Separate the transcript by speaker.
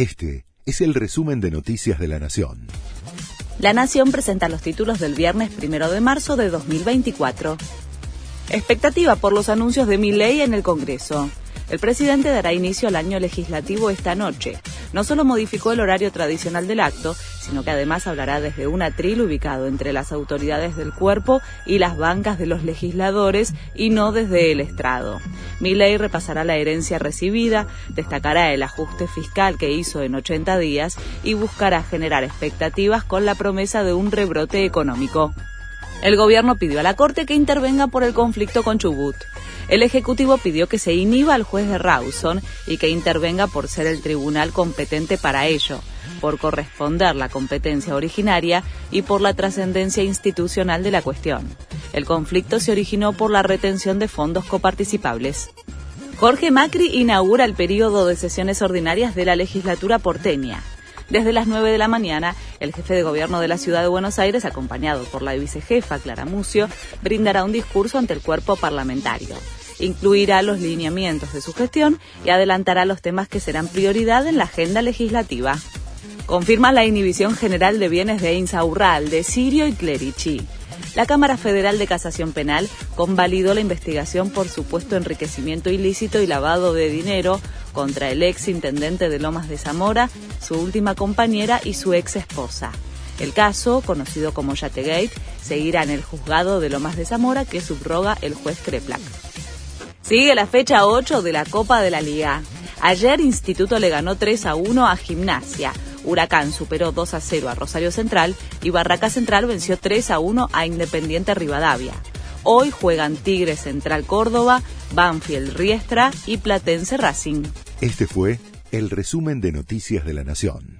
Speaker 1: Este es el resumen de Noticias de la Nación.
Speaker 2: La Nación presenta los títulos del viernes primero de marzo de 2024. Expectativa por los anuncios de mi ley en el Congreso. El presidente dará inicio al año legislativo esta noche. No solo modificó el horario tradicional del acto, sino que además hablará desde un atril ubicado entre las autoridades del cuerpo y las bancas de los legisladores y no desde el estrado. Milei repasará la herencia recibida, destacará el ajuste fiscal que hizo en 80 días y buscará generar expectativas con la promesa de un rebrote económico. El gobierno pidió a la Corte que intervenga por el conflicto con Chubut. El Ejecutivo pidió que se inhiba al juez de Rawson y que intervenga por ser el tribunal competente para ello, por corresponder la competencia originaria y por la trascendencia institucional de la cuestión. El conflicto se originó por la retención de fondos coparticipables. Jorge Macri inaugura el periodo de sesiones ordinarias de la legislatura porteña. Desde las 9 de la mañana, el jefe de gobierno de la ciudad de Buenos Aires, acompañado por la vicejefa Clara Mucio, brindará un discurso ante el cuerpo parlamentario incluirá los lineamientos de su gestión y adelantará los temas que serán prioridad en la agenda legislativa. Confirma la inhibición general de bienes de Insaurral, de Sirio y Clerici. La Cámara Federal de Casación Penal convalidó la investigación por supuesto enriquecimiento ilícito y lavado de dinero contra el ex intendente de Lomas de Zamora, su última compañera y su ex esposa. El caso, conocido como Yategate, seguirá en el juzgado de Lomas de Zamora que subroga el juez Kreplak. Sigue la fecha 8 de la Copa de la Liga. Ayer Instituto le ganó 3 a 1 a Gimnasia. Huracán superó 2 a 0 a Rosario Central y Barraca Central venció 3 a 1 a Independiente Rivadavia. Hoy juegan Tigre Central Córdoba, Banfield Riestra y Platense Racing.
Speaker 1: Este fue el resumen de Noticias de la Nación.